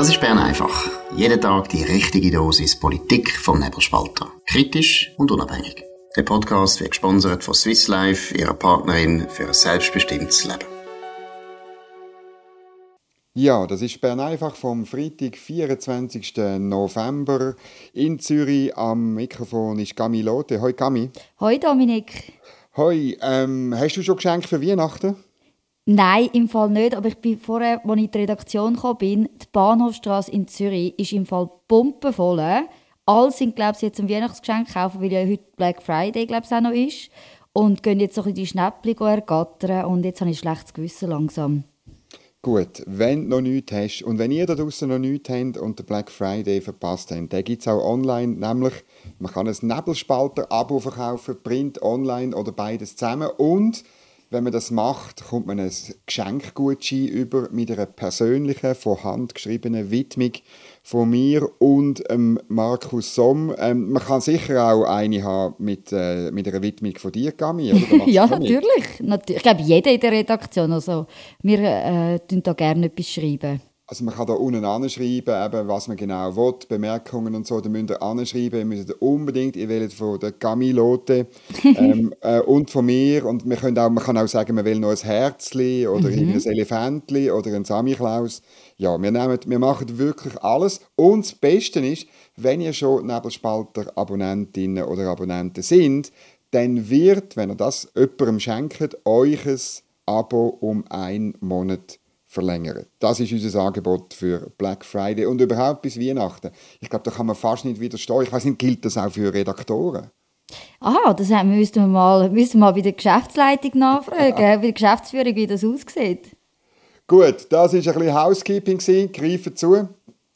Das ist Bern einfach. Jeden Tag die richtige Dosis Politik vom Nebelspalter. Kritisch und unabhängig. Der Podcast wird gesponsert von Swiss Life, ihrer Partnerin für ein selbstbestimmtes Leben. Ja, das ist Bern einfach vom Freitag, 24. November in Zürich. Am Mikrofon ist Gami Lotte. Hoi Gami. Hoi Dominik. Hoi, ähm, hast du schon Geschenke für Weihnachten? Nein, im Fall nicht. Aber ich bin vorher, als ich in die Redaktion kam, bin, die Bahnhofstraße in Zürich ist im Fall pumpenvoll. Alle sind, glaube ich, jetzt ein Weihnachtsgeschenk kaufen, weil ja heute Black Friday, glaube ich, auch noch ist. Und gehen jetzt so ein die Schnäppchen ergattern. Und jetzt habe ich schlechtes Gewissen langsam. Gut, wenn du noch nichts hast und wenn ihr da draußen noch nichts habt und den Black Friday verpasst habt, den gibt es auch online, nämlich man kann ein Nebelspalter-Abo verkaufen, Print, online oder beides zusammen und wenn man das macht, kommt man ein Geschenkgutschein über mit einer persönlichen, von Hand geschriebenen Widmung von mir und ähm, Markus Somm. Ähm, man kann sicher auch eine haben mit, äh, mit einer Widmung von dir, Gami. ja, natürlich. natürlich. Ich glaube, jeder in der Redaktion. Also, wir äh, da gerne etwas schreiben. Also man kann da unten anschreiben, eben, was man genau will, Bemerkungen und so, da müsst ihr anschreiben, ihr müsst unbedingt, ihr wählt von der Camilote ähm, äh, und von mir und man, können auch, man kann auch sagen, man will noch ein Herzli oder mhm. ein Elefantli oder ein Samichlaus. Ja, wir, nehmen, wir machen wirklich alles und das Beste ist, wenn ihr schon Nebelspalter-Abonnentinnen oder Abonnenten sind, dann wird, wenn ihr das jemandem schenkt, euch ein Abo um einen Monat verlängern. Das ist unser Angebot für Black Friday und überhaupt bis Weihnachten. Ich glaube, da kann man fast nicht widerstehen. Ich weiß nicht, gilt das auch für Redaktoren? Aha, das müssten wir mal, müssen wir mal bei der Geschäftsleitung nachfragen, bei der Geschäftsführung, wie das aussieht. Gut, das war ein bisschen Housekeeping, greifen zu.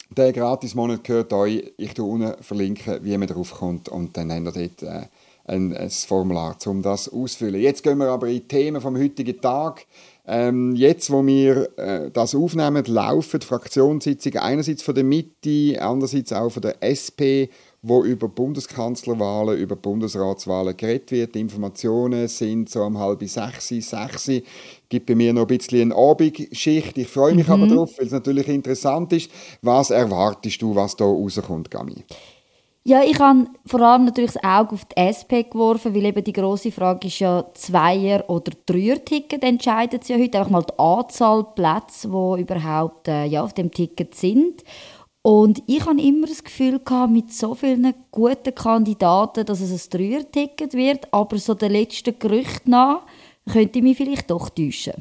Der Gratis-Monat gehört euch. Ich verlinke unten, verlinken, wie man darauf kommt und dann habt ihr dort äh, ein, ein Formular, um das auszufüllen. Jetzt gehen wir aber in die Themen vom heutigen Tag. Ähm, jetzt, wo wir äh, das aufnehmen, laufen die Fraktionssitzungen einerseits von der Mitte, andererseits auch von der SP, wo über Bundeskanzlerwahlen, über Bundesratswahlen geredet wird. Die Informationen sind so um halb sechs, sechs. gibt bei mir noch ein bisschen eine Abendschicht. Ich freue mich mhm. aber darauf, weil es natürlich interessant ist. Was erwartest du, was da rauskommt, Gami? Ja, ich habe vor allem natürlich das Auge auf die SP geworfen, weil eben die große Frage ist ja Zweier- oder Dreier-Ticket entscheidet sie ja heute. Einfach mal die Anzahl Plätze, die überhaupt äh, ja, auf dem Ticket sind. Und ich habe immer das Gefühl gehabt, mit so vielen guten Kandidaten, dass es ein Dreier-Ticket wird, aber so der letzte Gerücht nach könnte ich mich vielleicht doch täuschen.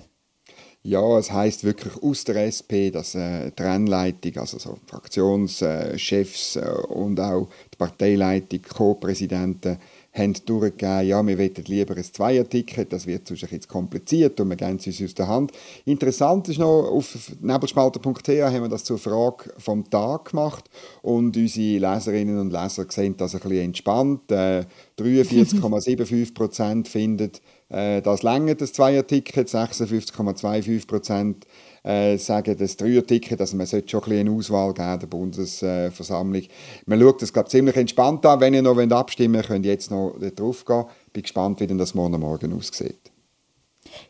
Ja, es heißt wirklich aus der SP, dass äh, die Rennleitung, also so Fraktionschefs äh, und auch die Parteileitung, Co-Präsidenten, haben durchgegeben, ja, wir wollen lieber ein Zweier-Ticket, das wird sonst jetzt kompliziert und wir geben es uns aus der Hand. Interessant ist noch, auf nebelspalter.ch haben wir das zur Frage vom Tag gemacht und unsere Leserinnen und Leser sehen das ein bisschen entspannt. Äh, 43,75% finden, äh, das längert das Zweier-Ticket, 56,25 Prozent äh, sagen, das Dreier-Ticket, also man sollte schon ein bisschen eine Auswahl geben der Bundesversammlung. Man schaut das glaube ziemlich entspannt an. Wenn ihr noch abstimmen wollt, könnt ihr jetzt noch drauf gehen. Bin gespannt, wie denn das morgen Morgen aussieht.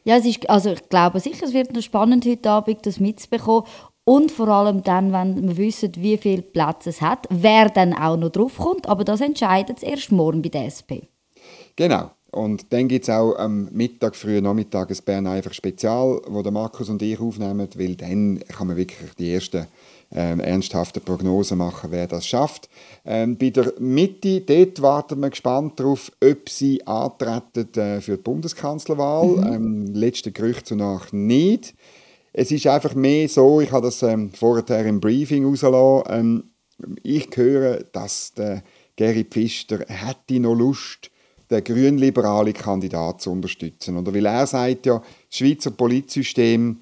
Ja, es ist, also ich glaube sicher, es wird noch spannend heute Abend, das mitzubekommen. Und vor allem dann, wenn wir wissen, wie viele Plätze es hat, wer dann auch noch draufkommt. Aber das entscheidet es erst morgen bei der SP. Genau. Und dann gibt es auch am Mittag, frühen Nachmittag ein Bern einfach Spezial, wo der Markus und ich aufnehmen, weil dann kann man wirklich die ersten ähm, ernsthaften Prognosen machen, wer das schafft. Ähm, bei der Mitte, dort warten wir gespannt darauf, ob sie antreten äh, für die Bundeskanzlerwahl. Mhm. Ähm, letzte Gerüchte nach nicht. Es ist einfach mehr so, ich habe das ähm, vorher im Briefing rausgelassen, ähm, ich höre, dass der Gary Pfister hätte noch Lust den grünliberalen Kandidat zu unterstützen. Oder weil er sagt ja, das Schweizer Politsystem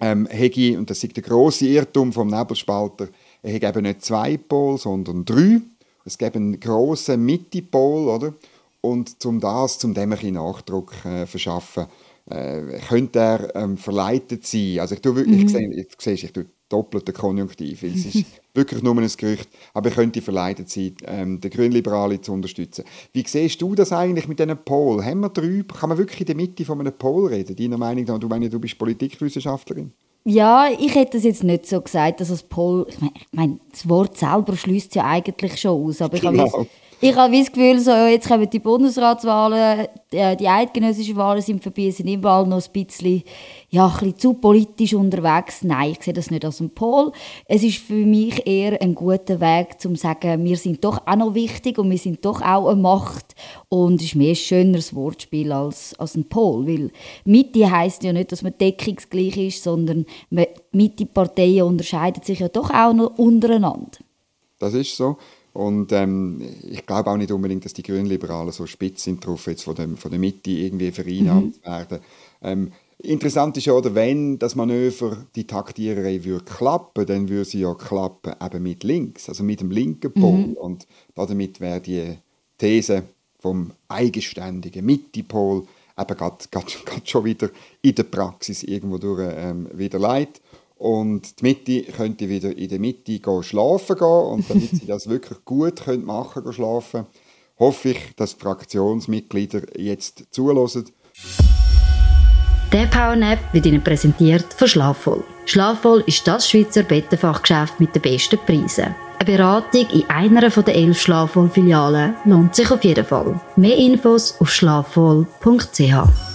ähm, hätte, und das ist der große Irrtum vom Nebelspalter, er hätte eben nicht zwei Pol, sondern drei. Es gibt einen grossen Mitte-Pol, oder? Und zum das, zum dem ein Nachdruck äh, verschaffen, äh, könnte er ähm, verleitet sein. Also ich, tue, mhm. ich, sehe, ich, sehe, ich tue doppelten Konjunktiv, weil es ist wirklich nur ein Gerücht, aber ich könnte verleitet sein, ähm, den Grünliberalen zu unterstützen. Wie siehst du das eigentlich mit diesen Pol? Haben wir drüber, kann man wirklich in der Mitte von einem Pol reden? Deiner Meinung nach, du meinst, du bist Politikwissenschaftlerin? Ja, ich hätte es jetzt nicht so gesagt, dass das Pol, ich meine, ich mein, das Wort selber schließt ja eigentlich schon aus, aber ich genau. habe ich habe das Gefühl, so, jetzt kommen die Bundesratswahlen, äh, die eidgenössischen Wahlen sind vorbei, sind überall noch ein bisschen, ja, ein bisschen zu politisch unterwegs. Nein, ich sehe das nicht als ein Pol. Es ist für mich eher ein guter Weg, um zu sagen, wir sind doch auch noch wichtig und wir sind doch auch eine Macht. Und es ist mehr ein schöneres Wortspiel als, als ein Pol, weil Mitte heisst ja nicht, dass man deckungsgleich ist, sondern Mitte-Parteien unterscheiden sich ja doch auch noch untereinander. Das ist so. Und ähm, ich glaube auch nicht unbedingt, dass die Grünliberalen so spitz sind drauf, jetzt von, dem, von der Mitte irgendwie vereinnahmt mhm. werden. Ähm, interessant ist ja, oder wenn das Manöver, die Taktiererei würde klappen, dann würde sie ja klappen eben mit links, also mit dem linken Pol. Mhm. Und damit wäre die These vom eigenständigen Mitte-Pol eben grad schon wieder in der Praxis irgendwo durch ähm, wieder leid. Und die Mitte könnte wieder in der Mitte gehen, schlafen gehen. Und damit sie das wirklich gut können machen können, schlafen, hoffe ich, dass die Fraktionsmitglieder jetzt zulassen. Der PowerNap wird Ihnen präsentiert von Schlafvoll. Schlafvoll ist das Schweizer Bettenfachgeschäft mit den besten Preisen. Eine Beratung in einer der elf Schlafvoll-Filialen lohnt sich auf jeden Fall. Mehr Infos auf schlafvoll.ch.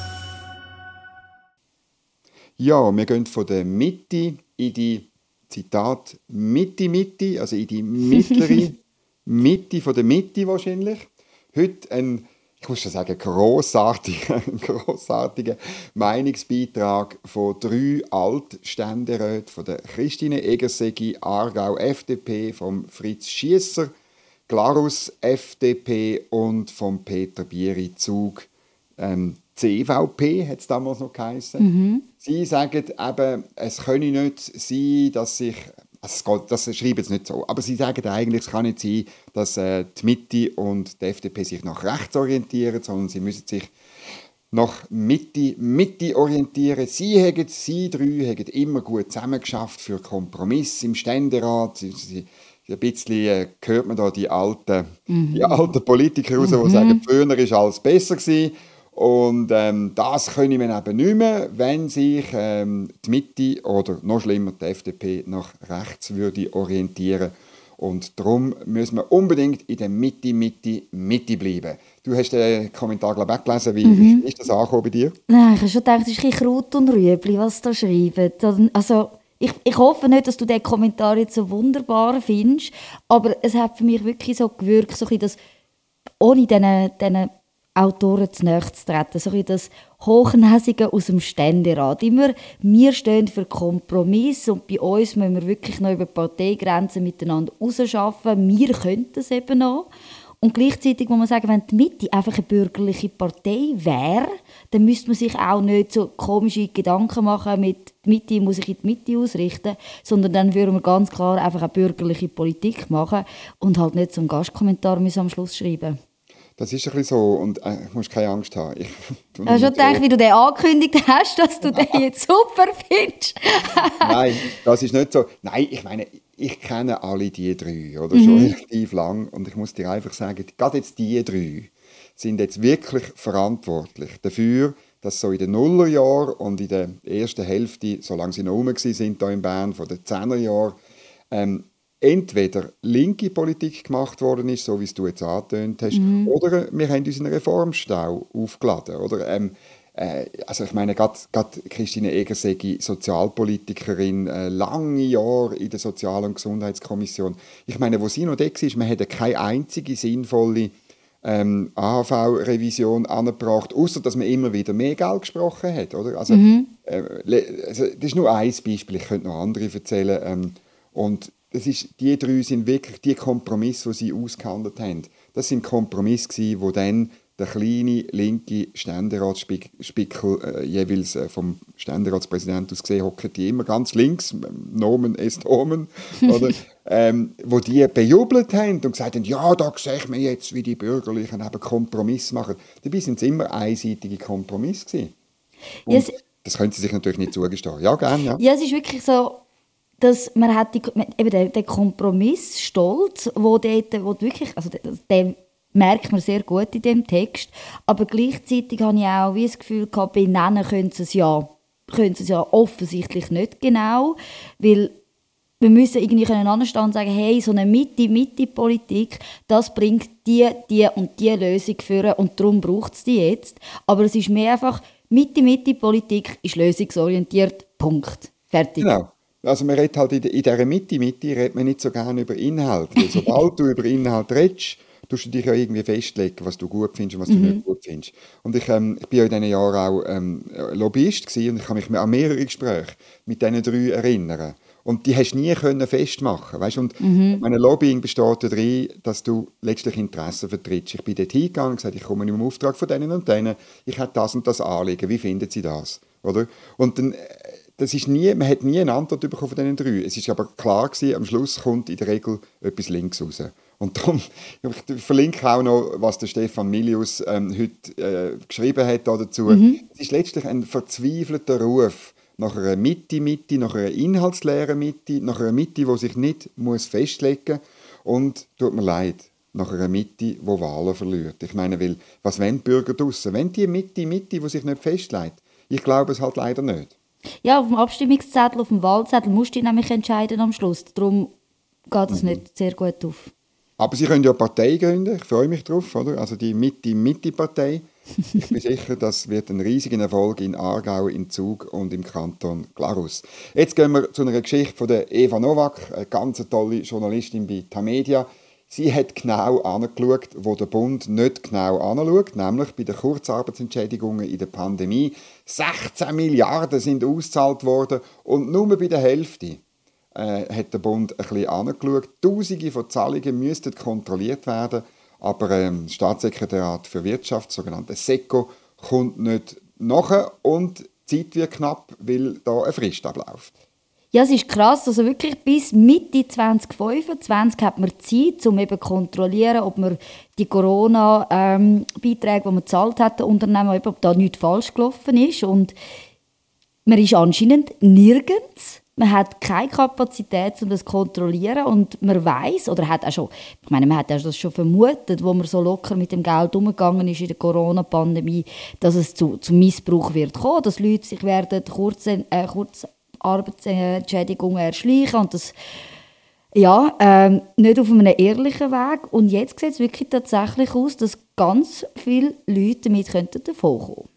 Ja, wir gehen von der Mitte in die, Zitat, Mitte, Mitte, also in die mittlere Mitte von der Mitte wahrscheinlich. Heute ein, ich muss schon sagen, grossartiger, grossartiger Meinungsbeitrag von drei Altständeräten, von der Christine Egersegi, Aargau FDP, vom Fritz Schiesser, Glarus FDP und vom Peter Bieri Zug ähm, CVP, hat es damals noch geheißen. Mhm. Sie sagen eben, es könne nicht sein, dass sich also das schreiben sie nicht so, aber sie sagen eigentlich, es kann nicht sein, dass äh, die Mitte und die FDP sich nach rechts orientieren, sondern sie müssen sich nach Mitte, Mitte orientieren. Sie, haben, sie drei haben immer gut zusammengeschafft für Kompromiss im Ständerat. Sie, sie, ein bisschen äh, hört man da die alten, mhm. die alten Politiker raus, mhm. die sagen, früher war alles besser. Gewesen. Und ähm, das können wir eben nicht mehr, wenn sich ähm, die Mitte oder noch schlimmer die FDP nach rechts würde orientieren. Und darum müssen wir unbedingt in der Mitte, Mitte, Mitte bleiben. Du hast den Kommentar glaube ich, gelesen. Wie mhm. ist das angekommen bei dir? Nein, ich habe schon gedacht, es ist ein bisschen Kraut und Rüebli, was da schreiben. Also, ich, ich hoffe nicht, dass du den Kommentar jetzt so wunderbar findest, aber es hat für mich wirklich so gewirkt, so ein bisschen, dass ohne diesen Autoren zu nahe zu treten. So das Hochnäsige aus dem Ständerat. Immer, wir stehen für Kompromiss und bei uns müssen wir wirklich noch über Parteigrenzen miteinander rausschaffen. Wir könnten das eben noch. Und gleichzeitig muss man sagen, wenn die Mitte einfach eine bürgerliche Partei wäre, dann müsste man sich auch nicht so komische Gedanken machen mit die Mitte muss sich in die Mitte ausrichten, sondern dann würden wir ganz klar einfach eine bürgerliche Politik machen und halt nicht so einen Gastkommentar am Schluss schreiben das ist ein bisschen so und äh, du musst keine Angst haben. Ich habe schon gedacht, wie du den angekündigt hast, dass du den jetzt super findest. Nein, das ist nicht so. Nein, ich meine, ich kenne alle die drei, oder? Mhm. Schon relativ lang. Und ich muss dir einfach sagen, gerade jetzt die drei sind jetzt wirklich verantwortlich dafür, dass so in den Nullerjahren und in der ersten Hälfte, solange sie noch rum sind, hier in Bern, von den Zehnerjahren, ähm, entweder linke Politik gemacht worden ist, so wie es du jetzt angetönt hast, mhm. oder wir haben unseren Reformstau aufgeladen. Oder, ähm, äh, also ich meine, gerade Christine Egersegi, Sozialpolitikerin, äh, lange Jahre in der Sozial- und Gesundheitskommission. Ich meine, wo sie noch da war, man hätte keine einzige sinnvolle ähm, AHV-Revision angebracht, außer dass man immer wieder mehr Geld gesprochen hat. Oder? Also, mhm. äh, also, das ist nur ein Beispiel, ich könnte noch andere erzählen. Ähm, und das ist, die drei sind wirklich die Kompromisse, die sie ausgehandelt haben. Das sind Kompromisse, die dann der kleine linke Ständeratsspickel äh, jeweils äh, vom Ständeratspräsidenten aus gesehen hockt die immer ganz links, Nomen est Omen, oder, ähm, wo die bejubelt haben und gesagt haben, ja, da sehe ich mir jetzt, wie die Bürgerlichen eben Kompromiss machen. Dabei sind es immer einseitige Kompromisse gewesen. Yes. Das können sie sich natürlich nicht zugestehen. Ja, gerne. Ja. ja, es ist wirklich so, dass man hat die, eben den, den Kompromiss stolz, wo, dort, wo wirklich, also den merkt man sehr gut in dem Text, aber gleichzeitig habe ich auch wie das Gefühl gehabt, benennen können sie es ja können sie es ja offensichtlich nicht genau, weil wir müssen irgendwie anstehen und sagen, hey, so eine Mitte-Mitte-Politik, das bringt die, die und die Lösung führen und darum braucht es die jetzt. Aber es ist mehr einfach, Mitte-Mitte-Politik ist lösungsorientiert, Punkt. Fertig. Genau. Also man redet halt in, dieser Mitte-Mitte redet man nicht so gerne über Inhalt. Weil sobald du über Inhalt redest, tust du dich ja irgendwie festlegen, was du gut findest und was du mhm. nicht gut findest. Und ich, ähm, ich bin ja in diesen Jahren auch ähm, Lobbyist gewesen und ich kann mich an mehrere Gespräche mit diesen drei erinnern. Und die hast du nie können festmachen weißt? Und mhm. meine Lobbying besteht darin, dass du letztlich Interessen vertrittst. Ich bin dort hingegangen und gesagt, ich komme im Auftrag von denen und denen, ich habe das und das Anliegen, wie finden sie das? Oder? Und dann, äh, das ist nie, man hat nie eine Antwort bekommen von diesen drei. Es ist aber klar gewesen, am Schluss kommt in der Regel etwas links raus. Und darum, ich verlinke auch noch, was der Stefan Milius ähm, heute äh, geschrieben hat dazu. Mhm. Es ist letztlich ein verzweifelter Ruf nach einer Mitte, Mitte, nach einer inhaltsleeren Mitte, nach einer Mitte, die sich nicht muss festlegen muss und, tut mir leid, nach einer Mitte, die Wahlen verliert. Ich meine, weil, was wollen die Bürger draussen? Wenn die Mitte, Mitte, die sich nicht festlegt? Ich glaube es halt leider nicht. Ja, auf dem Abstimmungszettel, auf dem Wahlzettel musst du nämlich entscheiden am Schluss. Darum geht es mhm. nicht sehr gut auf. Aber Sie können ja eine Partei gründen, ich freue mich drauf, oder? Also die Mitte-Mitte-Partei. Ich bin sicher, das wird ein riesiger Erfolg in Aargau, in Zug und im Kanton Glarus. Jetzt gehen wir zu einer Geschichte von der Eva Nowak, eine ganz tolle Journalistin bei Tamedia. Sie hat genau angeschaut, wo der Bund nicht genau anschaut, nämlich bei den Kurzarbeitsentschädigungen in der Pandemie. 16 Milliarden sind ausgezahlt worden und nur bei der Hälfte äh, hat der Bund ein bisschen angeschaut. Tausende von Zahlungen müssten kontrolliert werden. Aber ähm, das Staatssekretariat für Wirtschaft, sogenannte SECO, kommt nicht nach und die Zeit wird knapp, weil da eine Frist abläuft. Ja, es ist krass. Also wirklich bis Mitte 2025 hat man Zeit, um eben kontrollieren, ob man die Corona-Beiträge, die man gezahlt hat, den Unternehmen, ob da nichts falsch gelaufen ist. Und man ist anscheinend nirgends man hat keine Kapazität, um das zu kontrollieren und man weiß oder hat auch schon, ich meine, man hat das schon vermutet, wo man so locker mit dem Geld umgegangen ist in der Corona-Pandemie, dass es zu, zu Missbrauch wird kommen, dass Leute sich werden kurze, äh, Kurzarbeitsentschädigungen erschleichen und das ja, ähm, nicht auf einem ehrlichen Weg. Und jetzt sieht es wirklich tatsächlich aus, dass ganz viele Leute damit davon kommen könnten.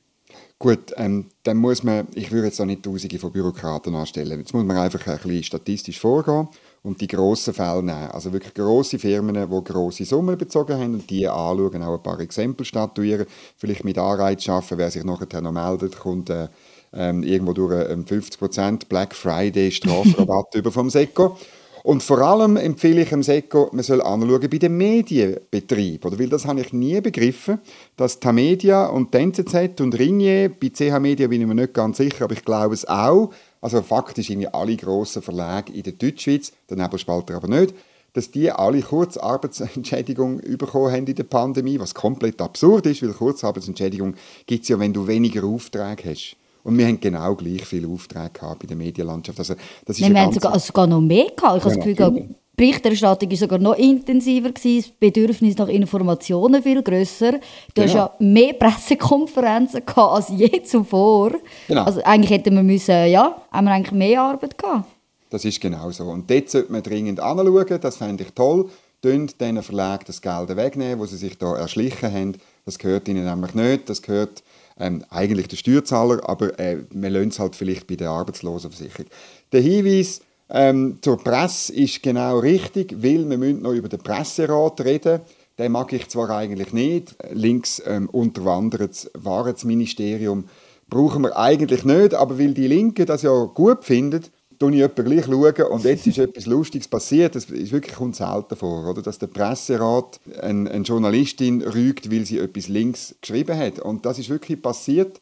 Gut, ähm, dann muss man, ich würde jetzt auch nicht Tausende von Bürokraten anstellen. Jetzt muss man einfach ein bisschen statistisch vorgehen und die grossen Fälle nehmen. Also wirklich grosse Firmen, die grosse Summen bezogen haben und die anschauen, auch ein paar Exempel statuieren, vielleicht mit Anreiz schaffen, wer sich nachher noch meldet, kommt äh, ähm, irgendwo durch ähm, 50% Black Friday Strafrabatt über vom Seco. Und vor allem empfehle ich dem Seko, man soll anschauen bei den Medienbetrieben. Oder? Weil das habe ich nie begriffen, dass Tamedia und die NZZ und Ringier, bei CH Media bin ich mir nicht ganz sicher, aber ich glaube es auch, also faktisch irgendwie alle grossen Verlage in der Deutschschweiz, der Nebelspalter aber nicht, dass die alle Kurzarbeitsentschädigung bekommen haben in der Pandemie, was komplett absurd ist, weil Kurzarbeitsentschädigung gibt es ja, wenn du weniger Aufträge hast. Und wir haben genau gleich viele Aufträge gehabt bei der Medienlandschaft. Also, das ist wir haben sogar, also sogar noch mehr gehabt. Ich habe das Gefühl, die Berichterstattung war sogar noch intensiver, gewesen, das Bedürfnis nach Informationen viel grösser. Du genau. hast ja mehr Pressekonferenzen gehabt als je zuvor. Genau. Also eigentlich hätten wir müssen, ja, haben wir eigentlich mehr Arbeit gehabt. Das ist genau so. Und dort sollte man dringend anschauen, das fände ich toll. Tönt diesen Verlag das Geld wegnehmen, wo sie sich da erschlichen haben. Das gehört ihnen nämlich nicht. Das gehört ähm, eigentlich der Steuerzahler, aber äh, wir lassen es halt vielleicht bei der Arbeitslosenversicherung. Der Hinweis ähm, zur Presse ist genau richtig, weil wir müssen noch über den Presserat reden. Den mag ich zwar eigentlich nicht. Links ähm, unterwandert das Wahrheitsministerium brauchen wir eigentlich nicht, aber weil die Linke das ja gut findet, schaue ich etwa gleich schauen und jetzt ist etwas Lustiges passiert. Das ist wirklich kommt selten vor, oder? dass der Presserat eine, eine Journalistin rügt, weil sie etwas links geschrieben hat. Und das ist wirklich passiert.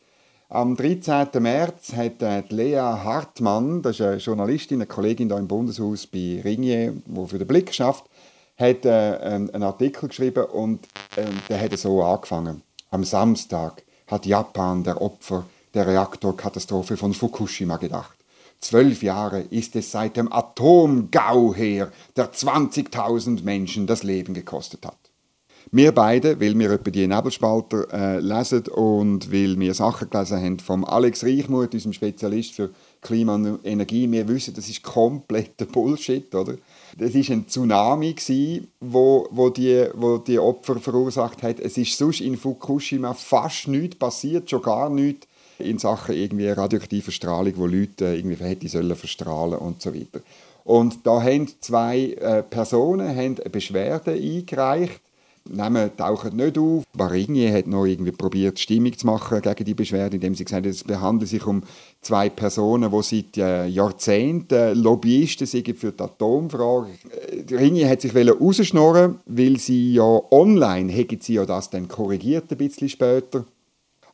Am 13. März hat äh, Lea Hartmann, das ist eine Journalistin, eine Kollegin hier im Bundeshaus bei Ringier, die für den Blick schafft, hat äh, einen Artikel geschrieben und äh, der hat so angefangen. Am Samstag hat Japan der Opfer der Reaktorkatastrophe von Fukushima gedacht. Zwölf Jahre ist es seit dem Atomgau her, der 20.000 Menschen das Leben gekostet hat. Wir beide, weil wir etwa die Nebelspalter äh, lesen und weil wir Sachen gelesen haben vom Alex Reichmuth, unserem Spezialist für Klima und Energie, wir wissen, das ist kompletter Bullshit, oder? Das ist ein Tsunami gewesen, wo, wo, die, wo die Opfer verursacht hat. Es ist sonst in Fukushima fast nichts passiert, schon gar nichts in Sachen irgendwie radioaktiver Strahlung, wo Leute irgendwie hätte sollen verstrahlen und so weiter. Und da haben zwei äh, Personen haben eine Beschwerde eingereicht Namen tauchen nicht auf. Barigny hat noch irgendwie probiert, Stimmung zu machen gegen die Beschwerde, indem sie gesagt hat, es handelt sich um zwei Personen, die seit äh, Jahrzehnten Lobbyisten sind für die Atomfrage. Äh, Ringi hat sich rausschnorren, weil sie ja online, hätten sie ja das dann korrigiert ein bisschen später.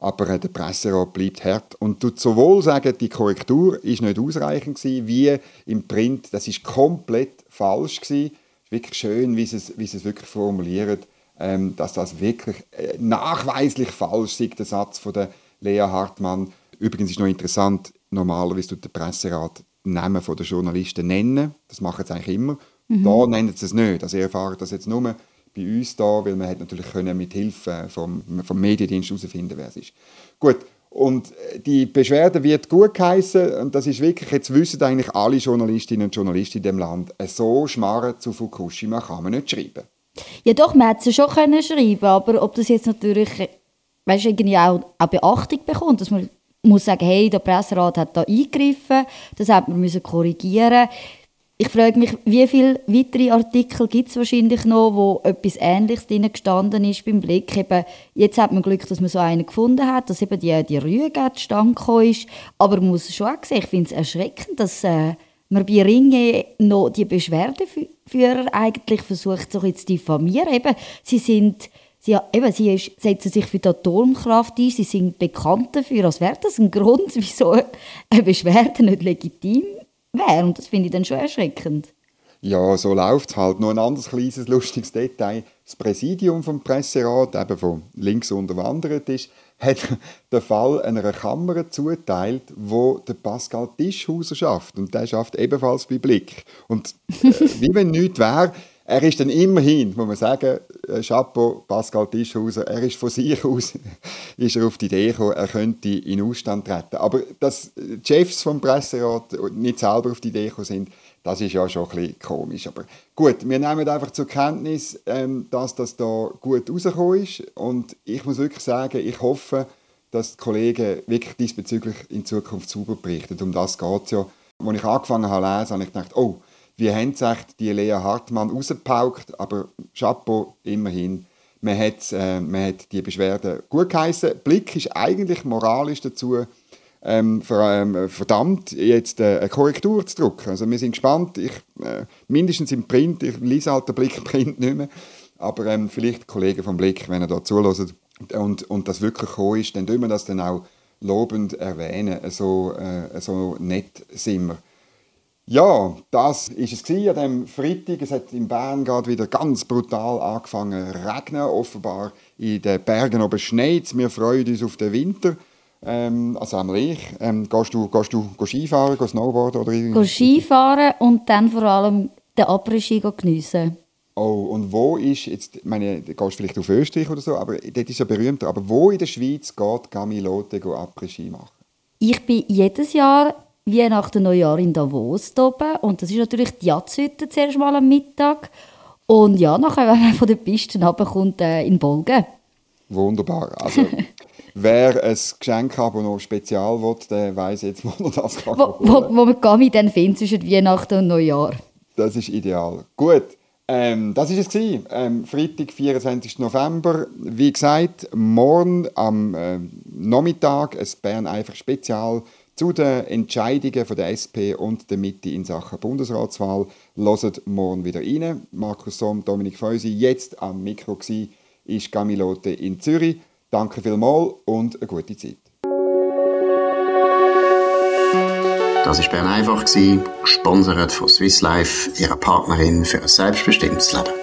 Aber der Presserat bleibt hart und tut sowohl sagen, die Korrektur ist nicht ausreichend gewesen, wie im Print, das ist komplett falsch gewesen. Wirklich schön, wie sie es, wie sie es wirklich formuliert ähm, dass das wirklich äh, nachweislich falsch ist, der Satz von der Lea Hartmann. Übrigens ist noch interessant, normalerweise tut der Presserat Namen der Journalisten nennen. Das machen sie eigentlich immer. Mhm. Da nennen sie es nicht. Also ich erfahre das jetzt nur bei uns da, weil man hat natürlich können mit Hilfe vom, vom Mediendienst herausfinden, wer es ist. Gut, und äh, die Beschwerde wird gut geheißen und das ist wirklich, jetzt wissen eigentlich alle Journalistinnen und Journalisten in dem Land, so schmarren zu Fukushima kann man nicht schreiben. Ja doch, man hätte es schon können schreiben aber ob das jetzt natürlich weißt, irgendwie auch, auch Beachtung bekommt, dass man muss sagen, hey, der Presserat hat da eingegriffen, das hat man müssen korrigieren ich frage mich, wie viele weitere Artikel gibt es wahrscheinlich noch, wo etwas Ähnliches drin gestanden ist beim Blick. Eben, jetzt hat man Glück, dass man so einen gefunden hat, dass eben die, die Rüge zustande gekommen ist. Aber man muss schon auch sehen, ich finde es erschreckend, dass äh, man bei Ringe noch die Beschwerdeführer eigentlich versucht, so zu diffamieren. Eben, sie sind Sie, eben, sie ist, setzen sich für die Atomkraft ein, sie sind bekannt dafür. Als wäre das ein Grund, wieso eine Beschwerde nicht legitim wäre. Und das finde ich dann schon erschreckend. Ja, so läuft es halt. Noch ein anderes kleines, lustiges Detail. Das Präsidium vom Presserat, eben von links unterwandert ist, hat den Fall einer Kammer zuteilt, wo der Pascal Tischhauser schafft und der schafft ebenfalls bei Blick. Und äh, wie wenn nichts wäre, er ist dann immerhin, muss man sagen, äh, Chapeau, Pascal Tischhauser, er ist von sich aus ist er auf die Idee gekommen, er könnte in Ausstand treten. Aber dass die Chefs vom Presserat nicht selber auf die Idee gekommen sind, das ist ja schon ein bisschen komisch. Aber gut, wir nehmen einfach zur Kenntnis, ähm, dass das da gut rausgekommen ist. Und ich muss wirklich sagen, ich hoffe, dass die Kollegen wirklich diesbezüglich in Zukunft sauber berichten. Um das geht es ja. Als ich angefangen habe zu lesen, habe ich gedacht, oh, wie haben die Lea Hartmann rausgepaukt, aber Chapeau, immerhin. Man hat, äh, man hat die Beschwerde gut geheißen. Blick ist eigentlich moralisch dazu ähm, ähm, verdammt, jetzt äh, eine Korrektur zu drucken. Also wir sind gespannt, ich, äh, mindestens im Print, ich lese halt den Blick-Print nicht mehr, aber ähm, vielleicht Kollegen vom Blick, wenn er da zulässt und, und das wirklich gekommen ist, dann tun wir das dann auch lobend erwähnen. So, äh, so nett sind wir. Ja, das ist es an dem Freitag. Es hat in Bern gerade wieder ganz brutal angefangen zu regnen. Offenbar in den Bergen oben schneit Wir freuen uns auf den Winter. Ähm, also einmal ich. Ähm, gehst du, gehst du gehst Skifahren, gehst Snowboarden oder irgendwie? Skifahren und dann vor allem den Après-Ski geniessen. Oh, und wo ist, jetzt, ich meine, du gehst vielleicht auf Österreich oder so, aber dort ist ja berühmter, aber wo in der Schweiz geht Gamilote Après-Ski machen? Ich bin jedes Jahr wie nach dem Neujahr in Davos oben und das ist natürlich die Jatzhütte zuerst mal am Mittag und ja, nachher, wenn man von der Piste runterkommt, äh, in Bolgen. Wunderbar, also Wer ein Geschenk aber noch spezial will, der weiss jetzt, wo er das kann wo, wo, wo man Gami dann findet zwischen Weihnachten und Neujahr. Das ist ideal. Gut, ähm, das war es. Ähm, Freitag, 24. November. Wie gesagt, morgen am äh, Nachmittag ein Bern einfach Spezial zu den Entscheidungen von der SP und der Mitte in Sachen Bundesratswahl. Hört morgen wieder rein. Markus Somm, Dominik Feusi, jetzt am Mikro war, ist Gamilote in Zürich. Danke vielmals und eine gute Zeit. Das war Bern einfach, gesponsert von Swiss Life, ihrer Partnerin für ein selbstbestimmtes Leben.